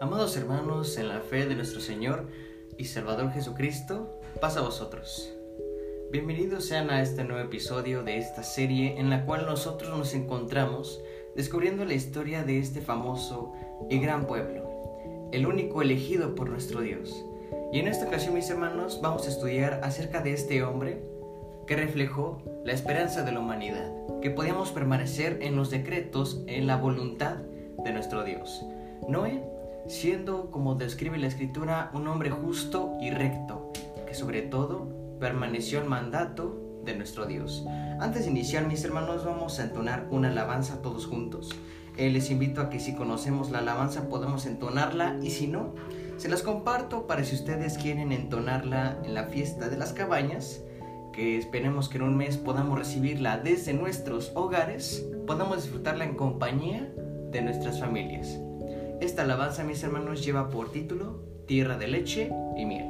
Amados hermanos, en la fe de nuestro Señor y Salvador Jesucristo, paz a vosotros. Bienvenidos sean a este nuevo episodio de esta serie en la cual nosotros nos encontramos descubriendo la historia de este famoso y gran pueblo, el único elegido por nuestro Dios. Y en esta ocasión, mis hermanos, vamos a estudiar acerca de este hombre que reflejó la esperanza de la humanidad, que podíamos permanecer en los decretos, en la voluntad de nuestro Dios. Noé, siendo, como describe la escritura, un hombre justo y recto, que sobre todo permaneció el mandato de nuestro Dios. Antes de iniciar, mis hermanos, vamos a entonar una alabanza todos juntos. Eh, les invito a que si conocemos la alabanza podemos entonarla y si no, se las comparto para si ustedes quieren entonarla en la fiesta de las cabañas, que esperemos que en un mes podamos recibirla desde nuestros hogares, podamos disfrutarla en compañía de nuestras familias. Esta alabanza, mis hermanos, lleva por título Tierra de leche y miel.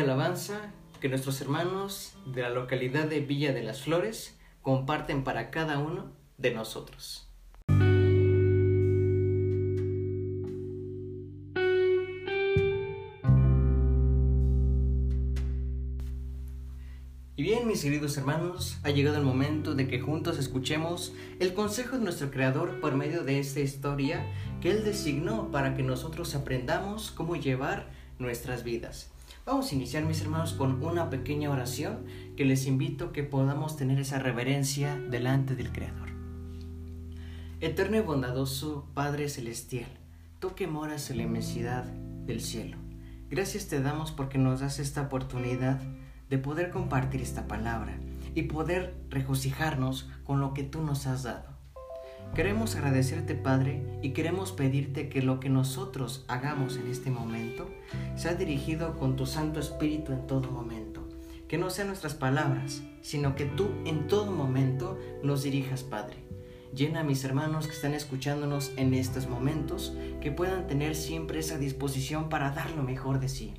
alabanza que nuestros hermanos de la localidad de Villa de las Flores comparten para cada uno de nosotros. Y bien, mis queridos hermanos, ha llegado el momento de que juntos escuchemos el consejo de nuestro Creador por medio de esta historia que Él designó para que nosotros aprendamos cómo llevar nuestras vidas. Vamos a iniciar, mis hermanos, con una pequeña oración que les invito que podamos tener esa reverencia delante del Creador. Eterno y bondadoso Padre Celestial, tú que moras en la inmensidad del cielo, gracias te damos porque nos das esta oportunidad de poder compartir esta palabra y poder regocijarnos con lo que tú nos has dado. Queremos agradecerte, Padre, y queremos pedirte que lo que nosotros hagamos en este momento sea dirigido con tu Santo Espíritu en todo momento. Que no sean nuestras palabras, sino que tú en todo momento nos dirijas, Padre. Llena a mis hermanos que están escuchándonos en estos momentos, que puedan tener siempre esa disposición para dar lo mejor de sí.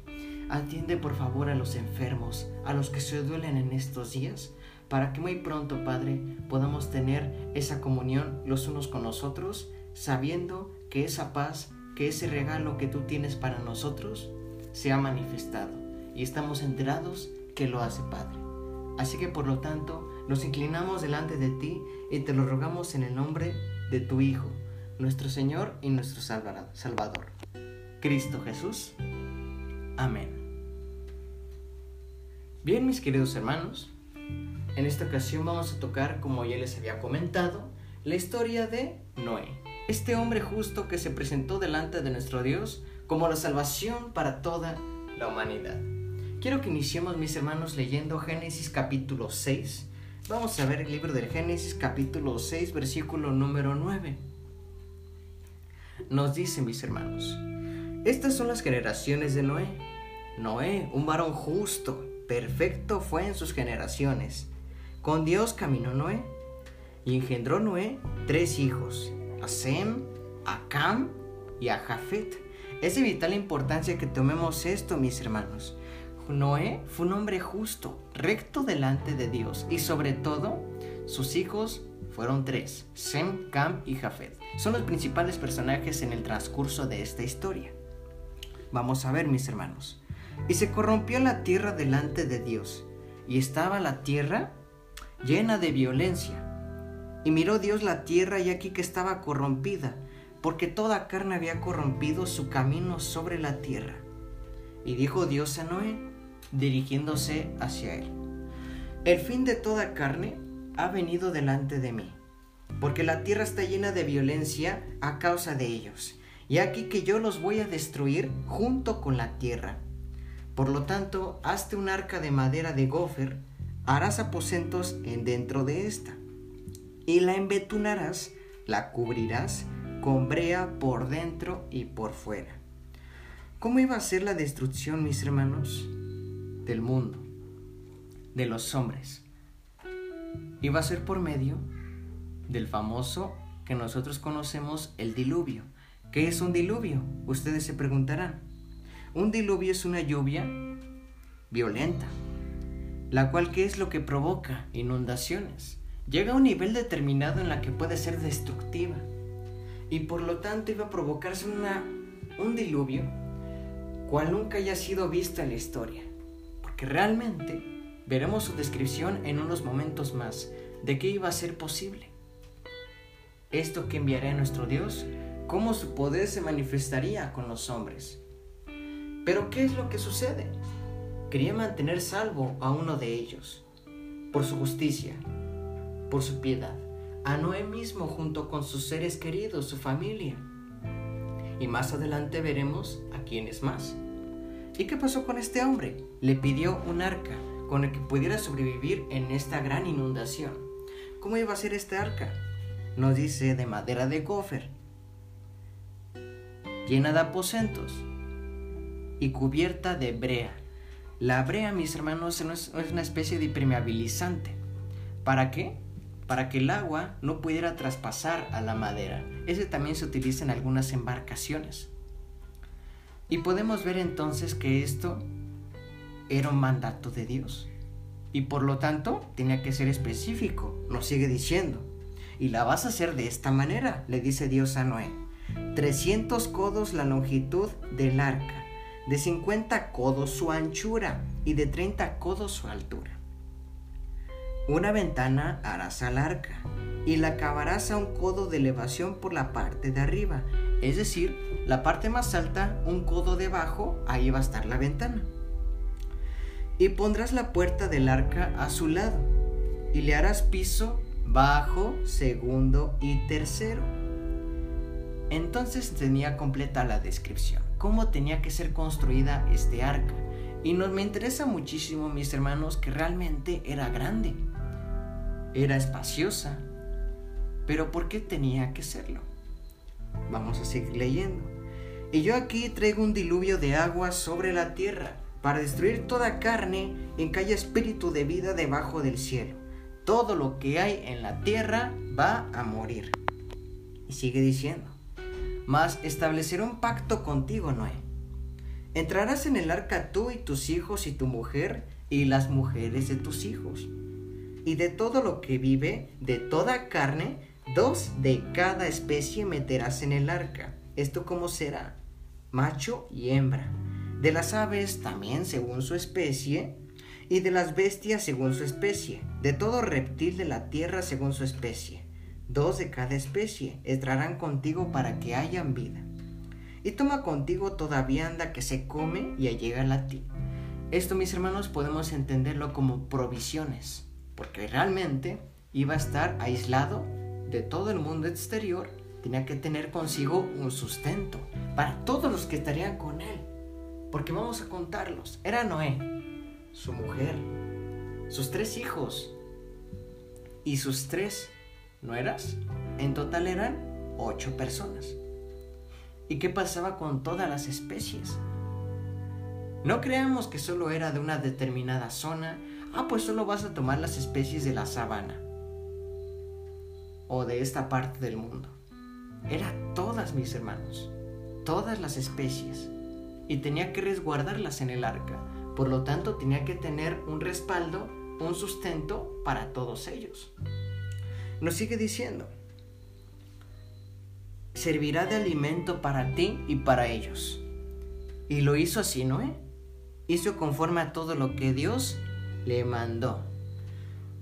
Atiende por favor a los enfermos, a los que se duelen en estos días, para que muy pronto, Padre, podamos tener esa comunión los unos con los otros, sabiendo que esa paz, que ese regalo que tú tienes para nosotros, se ha manifestado y estamos enterados que lo hace, Padre. Así que por lo tanto, nos inclinamos delante de ti y te lo rogamos en el nombre de tu Hijo, nuestro Señor y nuestro Salvador, Cristo Jesús. Amén. Bien, mis queridos hermanos, en esta ocasión vamos a tocar, como ya les había comentado, la historia de Noé, este hombre justo que se presentó delante de nuestro Dios como la salvación para toda la humanidad. Quiero que iniciemos, mis hermanos, leyendo Génesis capítulo 6. Vamos a ver el libro del Génesis capítulo 6, versículo número 9. Nos dice, mis hermanos, estas son las generaciones de Noé. Noé, un varón justo, perfecto fue en sus generaciones con Dios caminó Noé y engendró Noé tres hijos, a Sem, a Cam y a Jafet. Es de vital importancia que tomemos esto, mis hermanos. Noé fue un hombre justo, recto delante de Dios y sobre todo sus hijos fueron tres, Sem, Cam y Jafet. Son los principales personajes en el transcurso de esta historia. Vamos a ver, mis hermanos. Y se corrompió la tierra delante de Dios, y estaba la tierra llena de violencia. Y miró Dios la tierra y aquí que estaba corrompida, porque toda carne había corrompido su camino sobre la tierra. Y dijo Dios a Noé, dirigiéndose hacia él, El fin de toda carne ha venido delante de mí, porque la tierra está llena de violencia a causa de ellos, y aquí que yo los voy a destruir junto con la tierra. Por lo tanto, hazte un arca de madera de gofer, harás aposentos en dentro de esta, y la embetunarás, la cubrirás con brea por dentro y por fuera. ¿Cómo iba a ser la destrucción, mis hermanos? Del mundo, de los hombres. Iba a ser por medio del famoso que nosotros conocemos el diluvio. ¿Qué es un diluvio? Ustedes se preguntarán. Un diluvio es una lluvia violenta, la cual qué es lo que provoca inundaciones. Llega a un nivel determinado en la que puede ser destructiva y por lo tanto iba a provocarse una, un diluvio cual nunca haya sido visto en la historia, porque realmente veremos su descripción en unos momentos más de qué iba a ser posible. Esto que enviará a nuestro Dios, cómo su poder se manifestaría con los hombres. Pero ¿qué es lo que sucede? Quería mantener salvo a uno de ellos, por su justicia, por su piedad, a Noé mismo junto con sus seres queridos, su familia. Y más adelante veremos a quiénes más. ¿Y qué pasó con este hombre? Le pidió un arca con el que pudiera sobrevivir en esta gran inundación. ¿Cómo iba a ser este arca? Nos dice de madera de gofer, llena de aposentos y cubierta de brea la brea, mis hermanos, es una especie de impermeabilizante. ¿Para qué? Para que el agua no pudiera traspasar a la madera. Ese también se utiliza en algunas embarcaciones. Y podemos ver entonces que esto era un mandato de Dios. Y por lo tanto tenía que ser específico, nos sigue diciendo. Y la vas a hacer de esta manera, le dice Dios a Noé. 300 codos la longitud del arca de 50 codos su anchura y de 30 codos su altura. Una ventana harás al arca y la acabarás a un codo de elevación por la parte de arriba. Es decir, la parte más alta, un codo debajo, ahí va a estar la ventana. Y pondrás la puerta del arca a su lado y le harás piso bajo, segundo y tercero. Entonces tenía completa la descripción, cómo tenía que ser construida este arca. Y nos me interesa muchísimo, mis hermanos, que realmente era grande era espaciosa, pero ¿por qué tenía que serlo? Vamos a seguir leyendo. Y yo aquí traigo un diluvio de agua sobre la tierra para destruir toda carne en que haya espíritu de vida debajo del cielo. Todo lo que hay en la tierra va a morir. Y sigue diciendo, mas estableceré un pacto contigo, Noé. Entrarás en el arca tú y tus hijos y tu mujer y las mujeres de tus hijos y de todo lo que vive, de toda carne, dos de cada especie meterás en el arca. ¿Esto cómo será? Macho y hembra. De las aves también según su especie, y de las bestias según su especie, de todo reptil de la tierra según su especie. Dos de cada especie entrarán contigo para que hayan vida. Y toma contigo toda vianda que se come y allega a ti. Esto, mis hermanos, podemos entenderlo como provisiones porque realmente iba a estar aislado de todo el mundo exterior, tenía que tener consigo un sustento para todos los que estarían con él. Porque vamos a contarlos. Era Noé, su mujer, sus tres hijos y sus tres nueras. En total eran ocho personas. ¿Y qué pasaba con todas las especies? No creamos que solo era de una determinada zona ah, pues solo vas a tomar las especies de la sabana o de esta parte del mundo. Era todas mis hermanos, todas las especies, y tenía que resguardarlas en el arca. Por lo tanto, tenía que tener un respaldo, un sustento para todos ellos. Nos sigue diciendo, servirá de alimento para ti y para ellos. Y lo hizo así, ¿no? Hizo conforme a todo lo que Dios le mandó.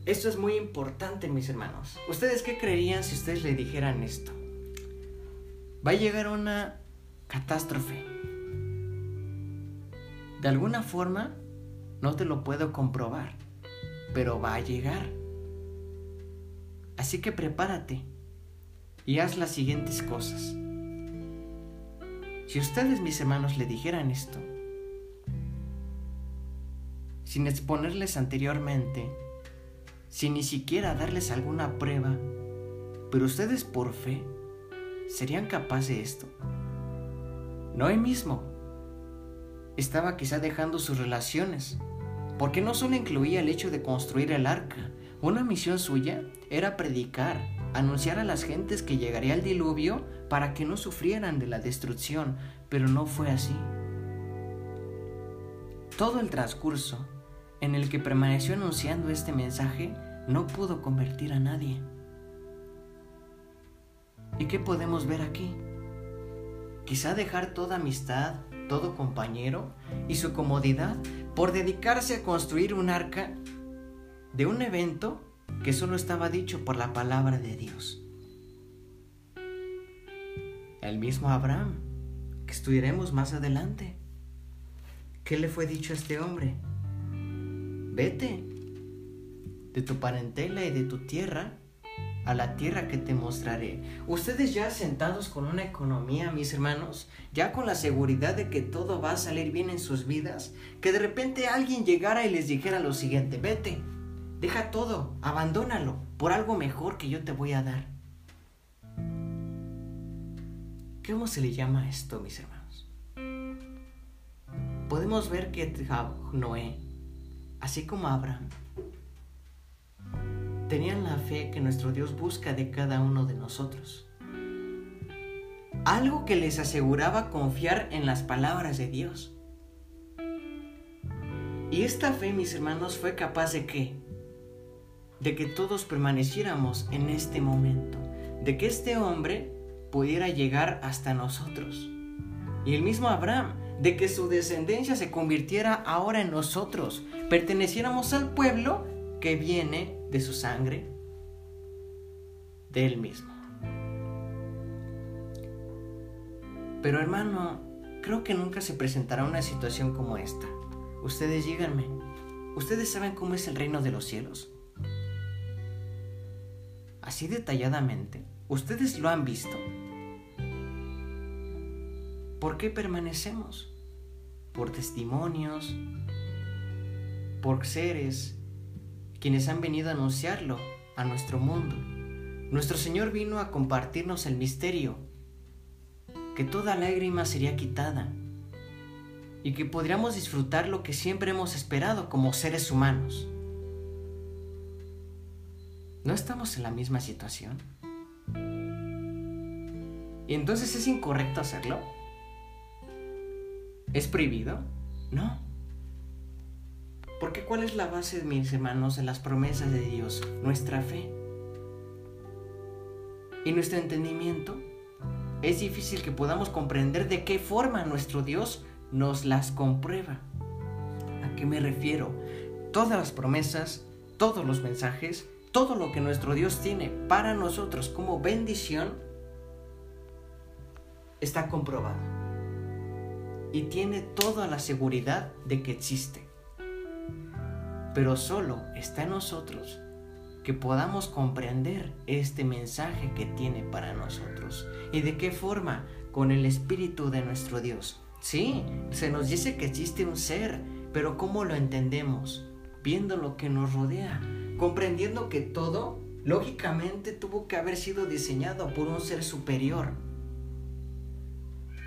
Esto es muy importante, mis hermanos. ¿Ustedes qué creerían si ustedes le dijeran esto? Va a llegar una catástrofe. De alguna forma, no te lo puedo comprobar, pero va a llegar. Así que prepárate y haz las siguientes cosas. Si ustedes, mis hermanos, le dijeran esto, sin exponerles anteriormente, sin ni siquiera darles alguna prueba, pero ustedes por fe, ¿serían capaces de esto? Noé mismo estaba quizá dejando sus relaciones, porque no solo incluía el hecho de construir el arca, una misión suya era predicar, anunciar a las gentes que llegaría el diluvio para que no sufrieran de la destrucción, pero no fue así. Todo el transcurso en el que permaneció anunciando este mensaje no pudo convertir a nadie. ¿Y qué podemos ver aquí? Quizá dejar toda amistad, todo compañero y su comodidad por dedicarse a construir un arca de un evento que solo estaba dicho por la palabra de Dios. El mismo Abraham, que estudiaremos más adelante. ¿Qué le fue dicho a este hombre? Vete de tu parentela y de tu tierra a la tierra que te mostraré. Ustedes ya sentados con una economía, mis hermanos, ya con la seguridad de que todo va a salir bien en sus vidas, que de repente alguien llegara y les dijera lo siguiente, vete, deja todo, abandónalo por algo mejor que yo te voy a dar. ¿Cómo se le llama esto, mis hermanos? Podemos ver que Noé así como Abraham, tenían la fe que nuestro Dios busca de cada uno de nosotros. Algo que les aseguraba confiar en las palabras de Dios. Y esta fe, mis hermanos, fue capaz de qué? De que todos permaneciéramos en este momento, de que este hombre pudiera llegar hasta nosotros. Y el mismo Abraham de que su descendencia se convirtiera ahora en nosotros, perteneciéramos al pueblo que viene de su sangre, de él mismo. Pero hermano, creo que nunca se presentará una situación como esta. Ustedes díganme, ¿ustedes saben cómo es el reino de los cielos? Así detalladamente, ¿ustedes lo han visto? ¿Por qué permanecemos? Por testimonios, por seres quienes han venido a anunciarlo a nuestro mundo. Nuestro Señor vino a compartirnos el misterio, que toda lágrima sería quitada y que podríamos disfrutar lo que siempre hemos esperado como seres humanos. ¿No estamos en la misma situación? ¿Y entonces es incorrecto hacerlo? ¿Es prohibido? No. Porque ¿cuál es la base, mis hermanos, de las promesas de Dios? Nuestra fe. Y nuestro entendimiento. Es difícil que podamos comprender de qué forma nuestro Dios nos las comprueba. ¿A qué me refiero? Todas las promesas, todos los mensajes, todo lo que nuestro Dios tiene para nosotros como bendición está comprobado. Y tiene toda la seguridad de que existe pero solo está en nosotros que podamos comprender este mensaje que tiene para nosotros. ¿Y de qué forma? Con el Espíritu de nuestro Dios. Sí, se nos dice que existe un ser, pero ¿cómo lo entendemos? Viendo lo que nos rodea, comprendiendo que todo, lógicamente, tuvo que haber sido diseñado por un ser superior.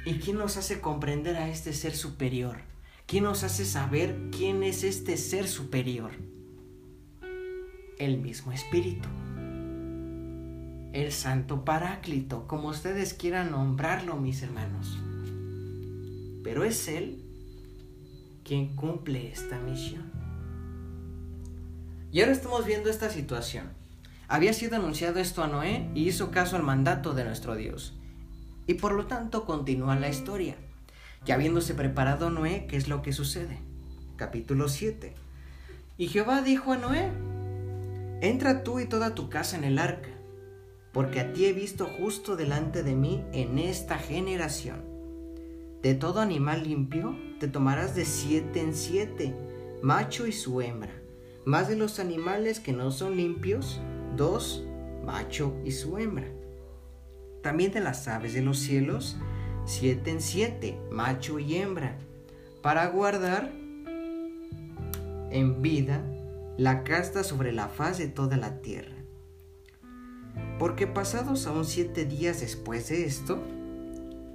¿Y quién nos hace comprender a este ser superior? ¿Quién nos hace saber quién es este ser superior? El mismo Espíritu. El Santo Paráclito, como ustedes quieran nombrarlo, mis hermanos. Pero es Él quien cumple esta misión. Y ahora estamos viendo esta situación. Había sido anunciado esto a Noé y hizo caso al mandato de nuestro Dios. Y por lo tanto continúa la historia. Ya habiéndose preparado Noé, ¿qué es lo que sucede? Capítulo 7. Y Jehová dijo a Noé, entra tú y toda tu casa en el arca, porque a ti he visto justo delante de mí en esta generación. De todo animal limpio te tomarás de siete en siete, macho y su hembra, más de los animales que no son limpios, dos, macho y su hembra. También de las aves de los cielos, siete en siete, macho y hembra, para guardar en vida la casta sobre la faz de toda la tierra. Porque pasados aún siete días después de esto,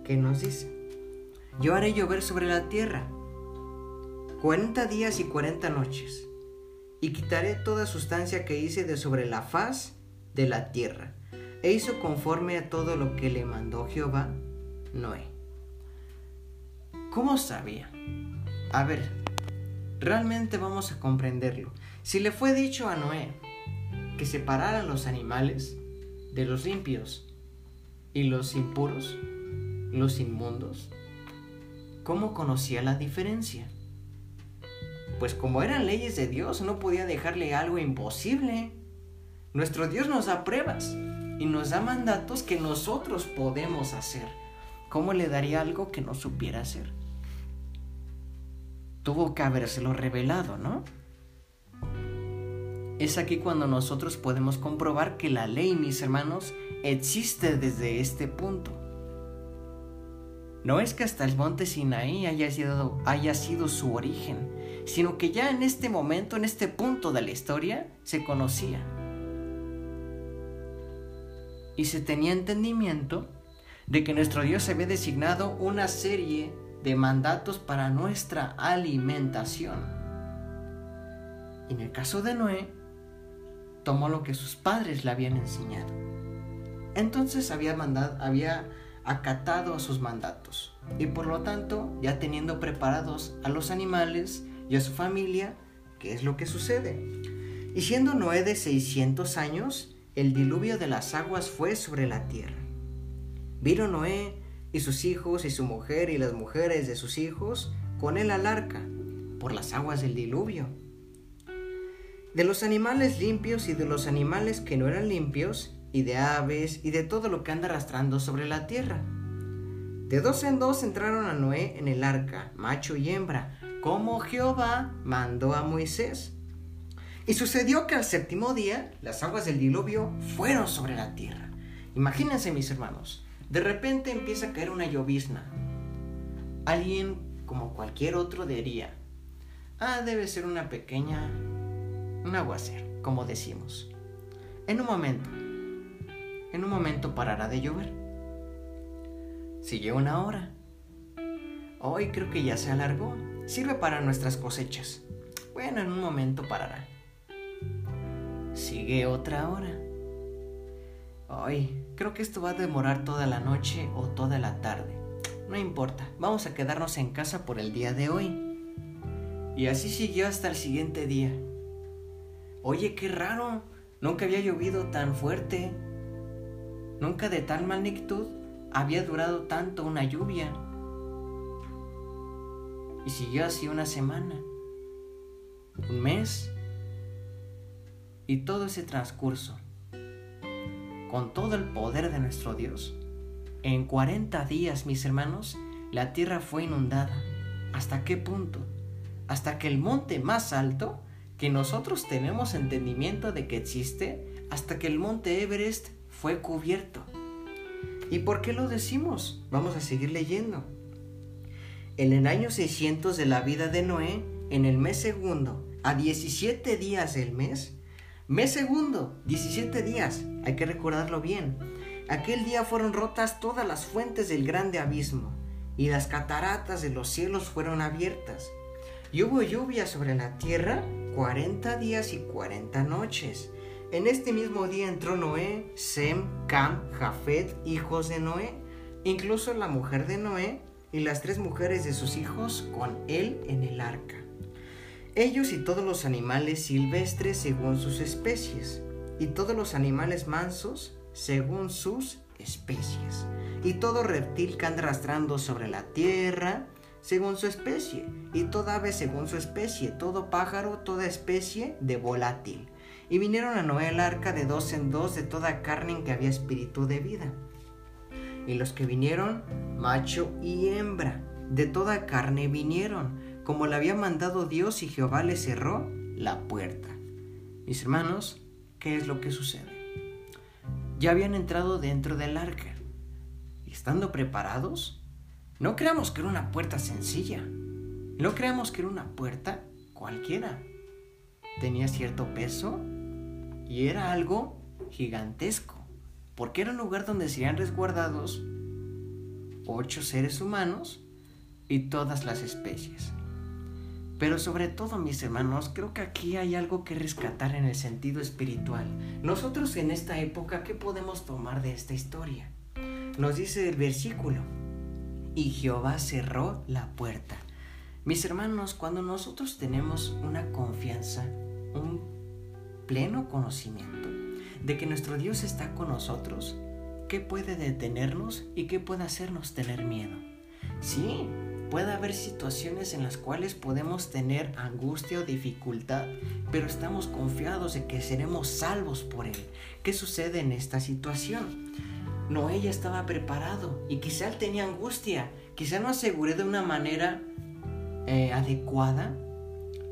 ¿qué nos dice? Yo haré llover sobre la tierra cuarenta días y cuarenta noches, y quitaré toda sustancia que hice de sobre la faz de la tierra. E hizo conforme a todo lo que le mandó Jehová Noé. ¿Cómo sabía? A ver, realmente vamos a comprenderlo. Si le fue dicho a Noé que separara los animales de los limpios y los impuros, los inmundos, ¿cómo conocía la diferencia? Pues como eran leyes de Dios, no podía dejarle algo imposible. Nuestro Dios nos da pruebas y nos da mandatos que nosotros podemos hacer. ¿Cómo le daría algo que no supiera hacer? Tuvo que habérselo revelado, ¿no? Es aquí cuando nosotros podemos comprobar que la ley, mis hermanos, existe desde este punto. No es que hasta el monte Sinaí haya sido, haya sido su origen, sino que ya en este momento, en este punto de la historia, se conocía. Y se tenía entendimiento de que nuestro Dios había designado una serie de mandatos para nuestra alimentación. Y en el caso de Noé, tomó lo que sus padres le habían enseñado. Entonces había, mandado, había acatado a sus mandatos y por lo tanto, ya teniendo preparados a los animales y a su familia, ¿qué es lo que sucede? Y siendo Noé de 600 años, el diluvio de las aguas fue sobre la tierra. Vino Noé y sus hijos y su mujer y las mujeres de sus hijos con él al arca por las aguas del diluvio. de los animales limpios y de los animales que no eran limpios, y de aves y de todo lo que anda arrastrando sobre la tierra. De dos en dos entraron a Noé en el arca, macho y hembra, como Jehová mandó a Moisés. Y sucedió que al séptimo día las aguas del diluvio fueron sobre la tierra. Imagínense mis hermanos, de repente empieza a caer una llovizna. Alguien, como cualquier otro, diría, ah, debe ser una pequeña, un aguacero, como decimos. En un momento, en un momento parará de llover. Sigue una hora. Hoy creo que ya se alargó. Sirve para nuestras cosechas. Bueno, en un momento parará. Sigue otra hora. Hoy creo que esto va a demorar toda la noche o toda la tarde. No importa, vamos a quedarnos en casa por el día de hoy. Y así siguió hasta el siguiente día. Oye, qué raro. Nunca había llovido tan fuerte. Nunca de tal magnitud había durado tanto una lluvia. Y siguió así una semana, un mes, y todo ese transcurso, con todo el poder de nuestro Dios. En 40 días, mis hermanos, la tierra fue inundada. ¿Hasta qué punto? Hasta que el monte más alto, que nosotros tenemos entendimiento de que existe, hasta que el monte Everest fue cubierto. ¿Y por qué lo decimos? Vamos a seguir leyendo. En el año 600 de la vida de Noé, en el mes segundo, a 17 días del mes, mes segundo, 17 días, hay que recordarlo bien, aquel día fueron rotas todas las fuentes del grande abismo, y las cataratas de los cielos fueron abiertas, y hubo lluvia sobre la tierra 40 días y 40 noches, en este mismo día entró Noé, Sem, Cam, Jafet, hijos de Noé, incluso la mujer de Noé y las tres mujeres de sus hijos con él en el arca. Ellos y todos los animales silvestres según sus especies, y todos los animales mansos según sus especies, y todo reptil que anda arrastrando sobre la tierra según su especie, y toda ave según su especie, todo pájaro, toda especie de volátil y vinieron a Noé el arca de dos en dos de toda carne en que había espíritu de vida. Y los que vinieron, macho y hembra, de toda carne vinieron, como le había mandado Dios y Jehová le cerró la puerta. Mis hermanos, ¿qué es lo que sucede? Ya habían entrado dentro del arca. Y estando preparados, no creamos que era una puerta sencilla. No creamos que era una puerta cualquiera. Tenía cierto peso y era algo gigantesco, porque era un lugar donde serían resguardados ocho seres humanos y todas las especies. Pero sobre todo, mis hermanos, creo que aquí hay algo que rescatar en el sentido espiritual. Nosotros en esta época, ¿qué podemos tomar de esta historia? Nos dice el versículo, y Jehová cerró la puerta. Mis hermanos, cuando nosotros tenemos una confianza, un pleno conocimiento de que nuestro Dios está con nosotros, ¿qué puede detenernos y qué puede hacernos tener miedo? Sí, puede haber situaciones en las cuales podemos tener angustia o dificultad, pero estamos confiados de que seremos salvos por Él. ¿Qué sucede en esta situación? Noé ya estaba preparado y quizá él tenía angustia, quizá no aseguré de una manera eh, adecuada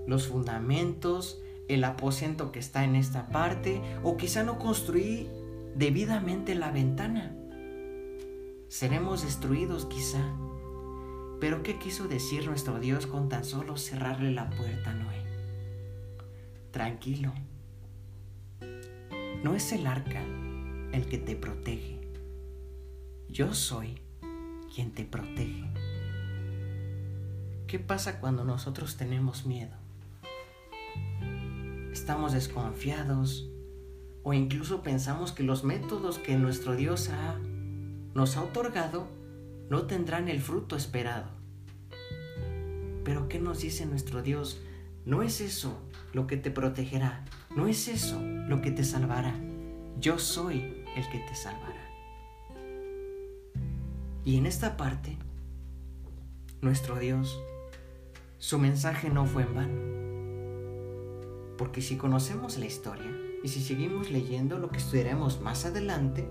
los fundamentos, el aposento que está en esta parte o quizá no construí debidamente la ventana. Seremos destruidos quizá. Pero ¿qué quiso decir nuestro Dios con tan solo cerrarle la puerta a Noé? Tranquilo. No es el arca el que te protege. Yo soy quien te protege. ¿Qué pasa cuando nosotros tenemos miedo? Estamos desconfiados o incluso pensamos que los métodos que nuestro Dios nos ha otorgado no tendrán el fruto esperado. Pero ¿qué nos dice nuestro Dios? No es eso lo que te protegerá, no es eso lo que te salvará. Yo soy el que te salvará. Y en esta parte, nuestro Dios, su mensaje no fue en vano Porque si conocemos la historia y si seguimos leyendo lo que estudiaremos más adelante,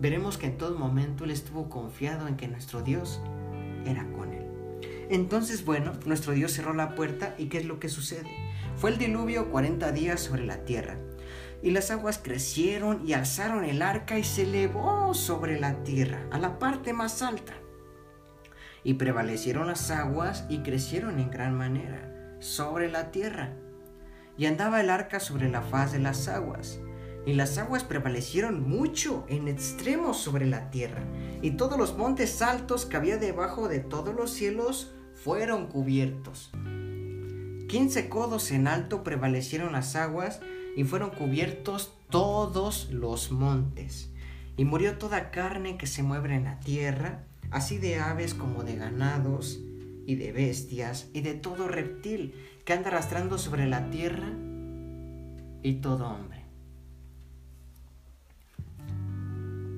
veremos que en todo momento Él estuvo confiado en que nuestro Dios era con Él. Entonces, bueno, nuestro Dios cerró la puerta y ¿qué es lo que sucede? Fue el diluvio 40 días sobre la tierra. Y las aguas crecieron y alzaron el arca y se elevó sobre la tierra, a la parte más alta. Y prevalecieron las aguas y crecieron en gran manera sobre la tierra. Y andaba el arca sobre la faz de las aguas. Y las aguas prevalecieron mucho en extremo sobre la tierra. Y todos los montes altos que había debajo de todos los cielos fueron cubiertos. Quince codos en alto prevalecieron las aguas y fueron cubiertos todos los montes. Y murió toda carne que se mueve en la tierra, así de aves como de ganados, y de bestias, y de todo reptil que anda arrastrando sobre la tierra, y todo hombre.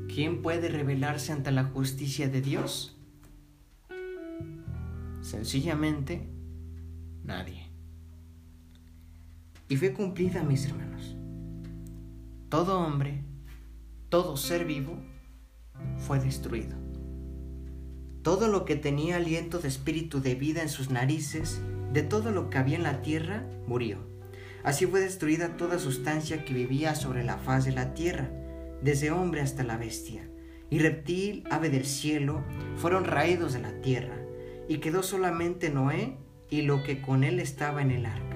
¿Quién puede rebelarse ante la justicia de Dios? Sencillamente, nadie y fue cumplida, mis hermanos. Todo hombre, todo ser vivo fue destruido. Todo lo que tenía aliento de espíritu de vida en sus narices, de todo lo que había en la tierra, murió. Así fue destruida toda sustancia que vivía sobre la faz de la tierra, desde hombre hasta la bestia. Y reptil, ave del cielo, fueron raídos de la tierra, y quedó solamente Noé y lo que con él estaba en el arca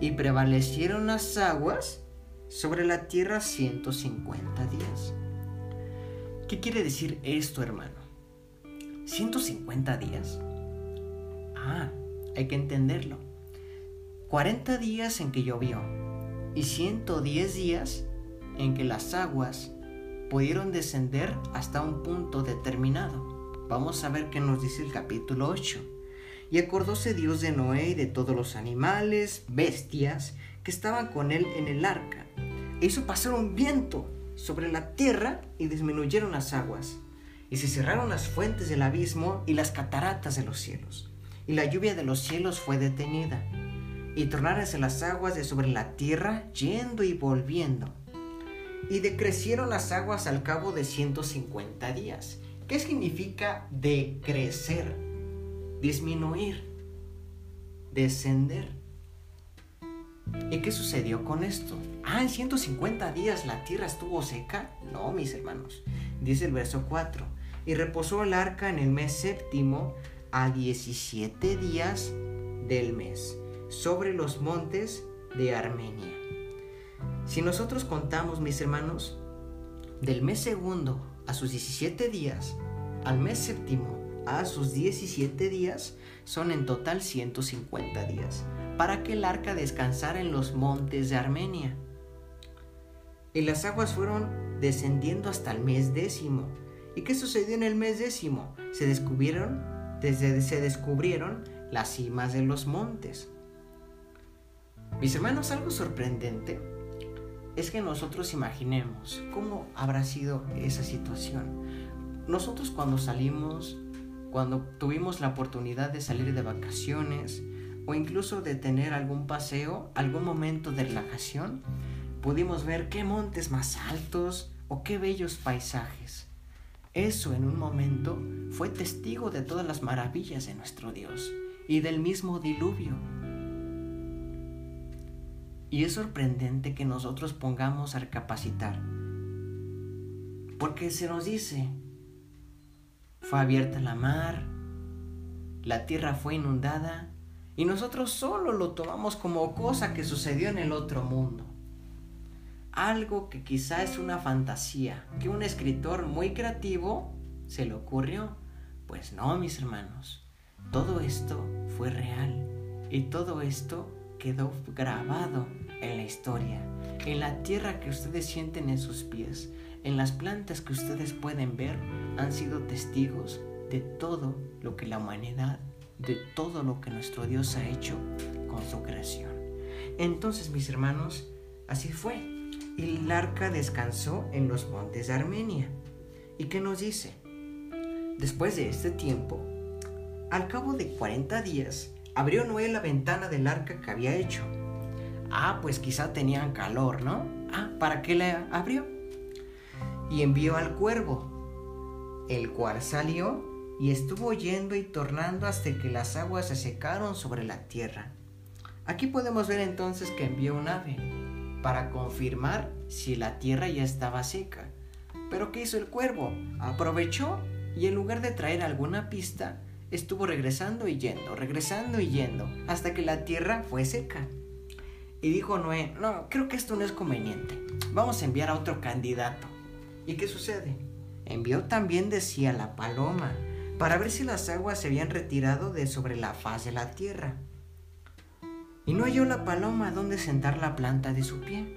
y prevalecieron las aguas sobre la tierra 150 días. ¿Qué quiere decir esto, hermano? ¿150 días? Ah, hay que entenderlo. 40 días en que llovió y 110 días en que las aguas pudieron descender hasta un punto determinado. Vamos a ver qué nos dice el capítulo 8. Y acordóse Dios de Noé y de todos los animales, bestias, que estaban con él en el arca. E hizo pasar un viento sobre la tierra y disminuyeron las aguas. Y se cerraron las fuentes del abismo y las cataratas de los cielos. Y la lluvia de los cielos fue detenida. Y tornáronse las aguas de sobre la tierra, yendo y volviendo. Y decrecieron las aguas al cabo de 150 días. ¿Qué significa decrecer? disminuir, descender. ¿Y qué sucedió con esto? Ah, en 150 días la tierra estuvo seca. No, mis hermanos. Dice el verso 4. Y reposó el arca en el mes séptimo a 17 días del mes, sobre los montes de Armenia. Si nosotros contamos, mis hermanos, del mes segundo a sus 17 días, al mes séptimo a sus 17 días, son en total 150 días, para que el arca descansara en los montes de Armenia. Y las aguas fueron descendiendo hasta el mes décimo. ¿Y qué sucedió en el mes décimo? Se descubrieron, desde se descubrieron las cimas de los montes. Mis hermanos, algo sorprendente es que nosotros imaginemos cómo habrá sido esa situación. Nosotros cuando salimos cuando tuvimos la oportunidad de salir de vacaciones o incluso de tener algún paseo, algún momento de relajación, pudimos ver qué montes más altos o qué bellos paisajes. Eso en un momento fue testigo de todas las maravillas de nuestro Dios y del mismo diluvio. Y es sorprendente que nosotros pongamos a recapacitar, porque se nos dice, fue abierta la mar, la tierra fue inundada y nosotros solo lo tomamos como cosa que sucedió en el otro mundo. Algo que quizá es una fantasía, que un escritor muy creativo se le ocurrió. Pues no, mis hermanos, todo esto fue real y todo esto quedó grabado en la historia, en la tierra que ustedes sienten en sus pies, en las plantas que ustedes pueden ver han sido testigos de todo lo que la humanidad, de todo lo que nuestro Dios ha hecho con su creación. Entonces, mis hermanos, así fue. El arca descansó en los montes de Armenia. ¿Y qué nos dice? Después de este tiempo, al cabo de 40 días, abrió Noé la ventana del arca que había hecho. Ah, pues quizá tenían calor, ¿no? Ah, ¿para qué le abrió? Y envió al cuervo, el cual salió y estuvo yendo y tornando hasta que las aguas se secaron sobre la tierra. Aquí podemos ver entonces que envió un ave para confirmar si la tierra ya estaba seca. Pero ¿qué hizo el cuervo? Aprovechó y en lugar de traer alguna pista, estuvo regresando y yendo, regresando y yendo, hasta que la tierra fue seca. Y dijo Noé, no, creo que esto no es conveniente. Vamos a enviar a otro candidato. ¿Y qué sucede? Envió también, decía, la paloma, para ver si las aguas se habían retirado de sobre la faz de la tierra. Y no halló la paloma donde sentar la planta de su pie.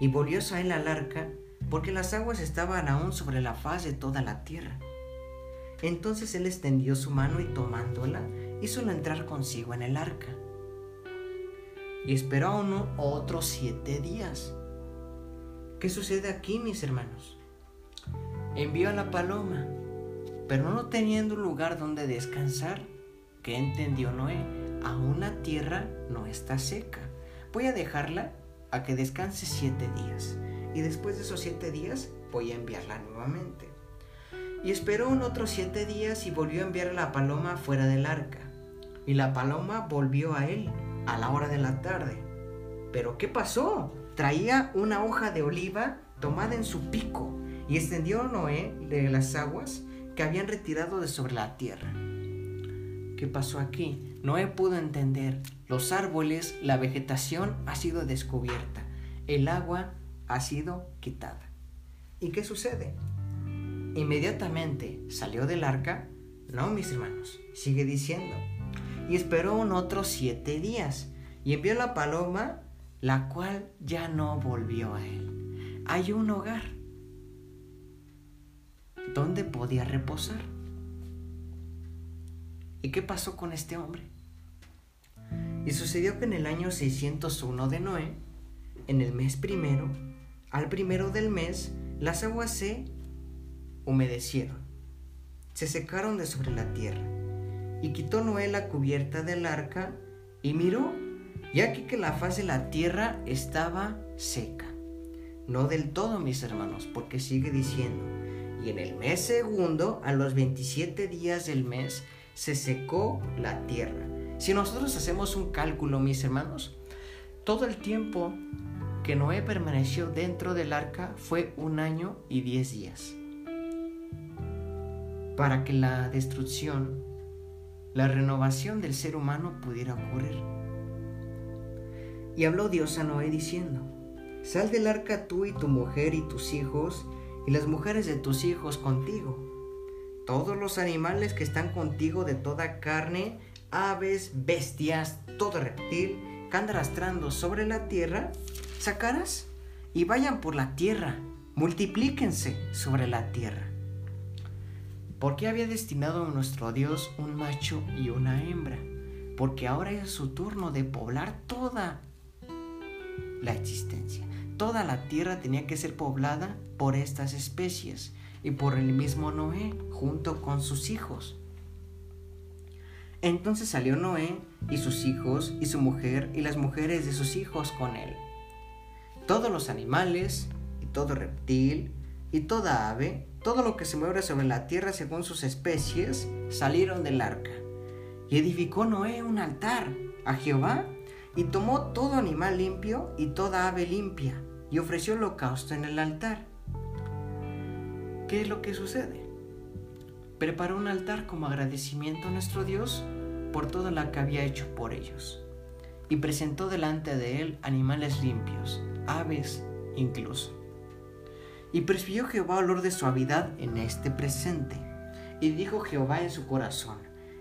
Y volvió a él al arca, porque las aguas estaban aún sobre la faz de toda la tierra. Entonces él extendió su mano y tomándola, hízola entrar consigo en el arca. Y esperó a uno otros siete días. ¿Qué sucede aquí, mis hermanos? Envió a la paloma, pero no teniendo lugar donde descansar, ¿qué entendió Noé? Aún la tierra no está seca. Voy a dejarla a que descanse siete días. Y después de esos siete días voy a enviarla nuevamente. Y esperó un otro siete días y volvió a enviar a la paloma fuera del arca. Y la paloma volvió a él a la hora de la tarde. Pero ¿qué pasó? Traía una hoja de oliva tomada en su pico y extendió Noé de las aguas que habían retirado de sobre la tierra. ¿Qué pasó aquí? Noé pudo entender. Los árboles, la vegetación ha sido descubierta. El agua ha sido quitada. ¿Y qué sucede? Inmediatamente salió del arca, no, mis hermanos, sigue diciendo, y esperó un otro siete días, y envió la paloma, la cual ya no volvió a él. Hay un hogar donde podía reposar. ¿Y qué pasó con este hombre? Y sucedió que en el año 601 de Noé, en el mes primero, al primero del mes, las aguas se humedecieron, se secaron de sobre la tierra. Y quitó Noé la cubierta del arca y miró, y aquí que la faz de la tierra estaba seca. No del todo, mis hermanos, porque sigue diciendo, y en el mes segundo, a los 27 días del mes, se secó la tierra. Si nosotros hacemos un cálculo, mis hermanos, todo el tiempo que Noé permaneció dentro del arca fue un año y diez días para que la destrucción, la renovación del ser humano pudiera ocurrir. Y habló Dios a Noé diciendo, Sal del arca tú y tu mujer y tus hijos y las mujeres de tus hijos contigo. Todos los animales que están contigo de toda carne, aves, bestias, todo reptil, que anda arrastrando sobre la tierra, sacarás y vayan por la tierra, multiplíquense sobre la tierra. Porque había destinado a nuestro Dios un macho y una hembra, porque ahora es su turno de poblar toda la existencia. Toda la tierra tenía que ser poblada por estas especies y por el mismo Noé junto con sus hijos. Entonces salió Noé y sus hijos y su mujer y las mujeres de sus hijos con él. Todos los animales y todo reptil y toda ave todo lo que se mueve sobre la tierra según sus especies, salieron del arca. Y edificó Noé un altar a Jehová, y tomó todo animal limpio y toda ave limpia, y ofreció holocausto en el altar. ¿Qué es lo que sucede? Preparó un altar como agradecimiento a nuestro Dios por todo lo que había hecho por ellos, y presentó delante de él animales limpios, aves incluso. Y percibió Jehová olor de suavidad en este presente. Y dijo Jehová en su corazón,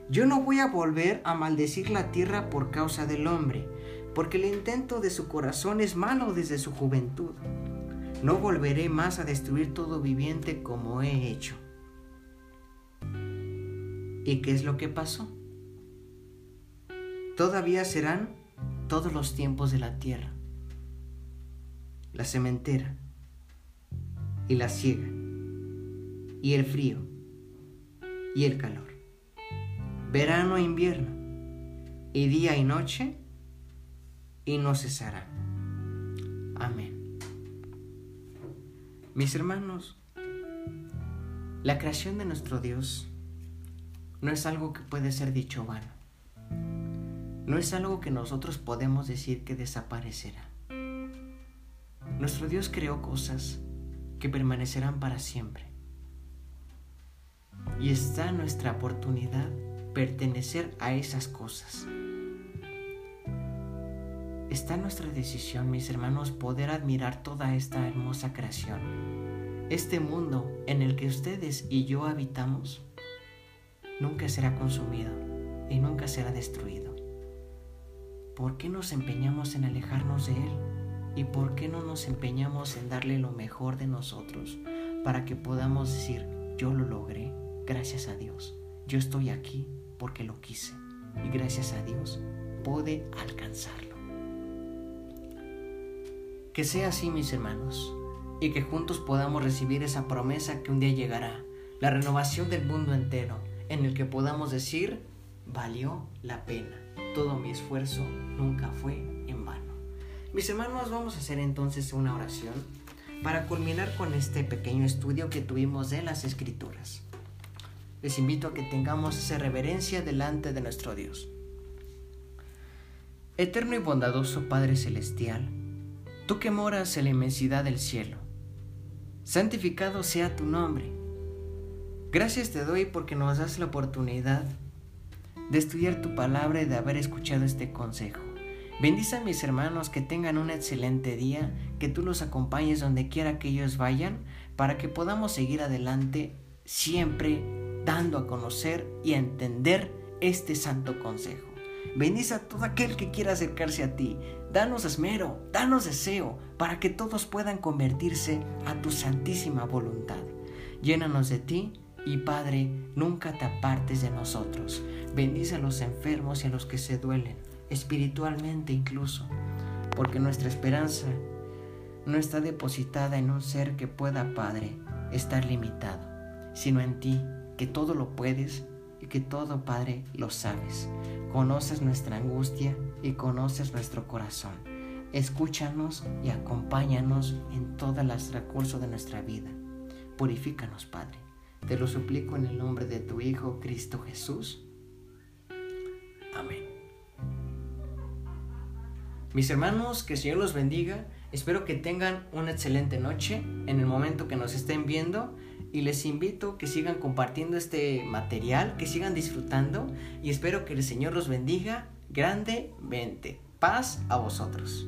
yo no voy a volver a maldecir la tierra por causa del hombre, porque el intento de su corazón es malo desde su juventud. No volveré más a destruir todo viviente como he hecho. ¿Y qué es lo que pasó? Todavía serán todos los tiempos de la tierra. La cementera, y la ciega, y el frío, y el calor, verano e invierno, y día y noche, y no cesará. Amén. Mis hermanos, la creación de nuestro Dios no es algo que puede ser dicho vano. No es algo que nosotros podemos decir que desaparecerá. Nuestro Dios creó cosas que permanecerán para siempre. Y está nuestra oportunidad pertenecer a esas cosas. Está nuestra decisión, mis hermanos, poder admirar toda esta hermosa creación. Este mundo en el que ustedes y yo habitamos nunca será consumido y nunca será destruido. ¿Por qué nos empeñamos en alejarnos de Él? ¿Y por qué no nos empeñamos en darle lo mejor de nosotros para que podamos decir, yo lo logré, gracias a Dios, yo estoy aquí porque lo quise y gracias a Dios pude alcanzarlo? Que sea así, mis hermanos, y que juntos podamos recibir esa promesa que un día llegará, la renovación del mundo entero, en el que podamos decir, valió la pena, todo mi esfuerzo nunca fue. Mis hermanos, vamos a hacer entonces una oración para culminar con este pequeño estudio que tuvimos de las escrituras. Les invito a que tengamos esa reverencia delante de nuestro Dios. Eterno y bondadoso Padre Celestial, tú que moras en la inmensidad del cielo, santificado sea tu nombre. Gracias te doy porque nos das la oportunidad de estudiar tu palabra y de haber escuchado este consejo. Bendice a mis hermanos que tengan un excelente día, que tú los acompañes donde quiera que ellos vayan, para que podamos seguir adelante siempre dando a conocer y a entender este santo consejo. Bendice a todo aquel que quiera acercarse a ti. Danos esmero, danos deseo, para que todos puedan convertirse a tu santísima voluntad. Llénanos de ti y Padre, nunca te apartes de nosotros. Bendice a los enfermos y a los que se duelen, espiritualmente incluso, porque nuestra esperanza no está depositada en un ser que pueda, Padre, estar limitado, sino en ti, que todo lo puedes y que todo, Padre, lo sabes. Conoces nuestra angustia y conoces nuestro corazón. Escúchanos y acompáñanos en todo el recursos de nuestra vida. Purifícanos, Padre. Te lo suplico en el nombre de tu Hijo, Cristo Jesús. Mis hermanos, que el Señor los bendiga. Espero que tengan una excelente noche en el momento que nos estén viendo y les invito que sigan compartiendo este material, que sigan disfrutando y espero que el Señor los bendiga grandemente. Paz a vosotros.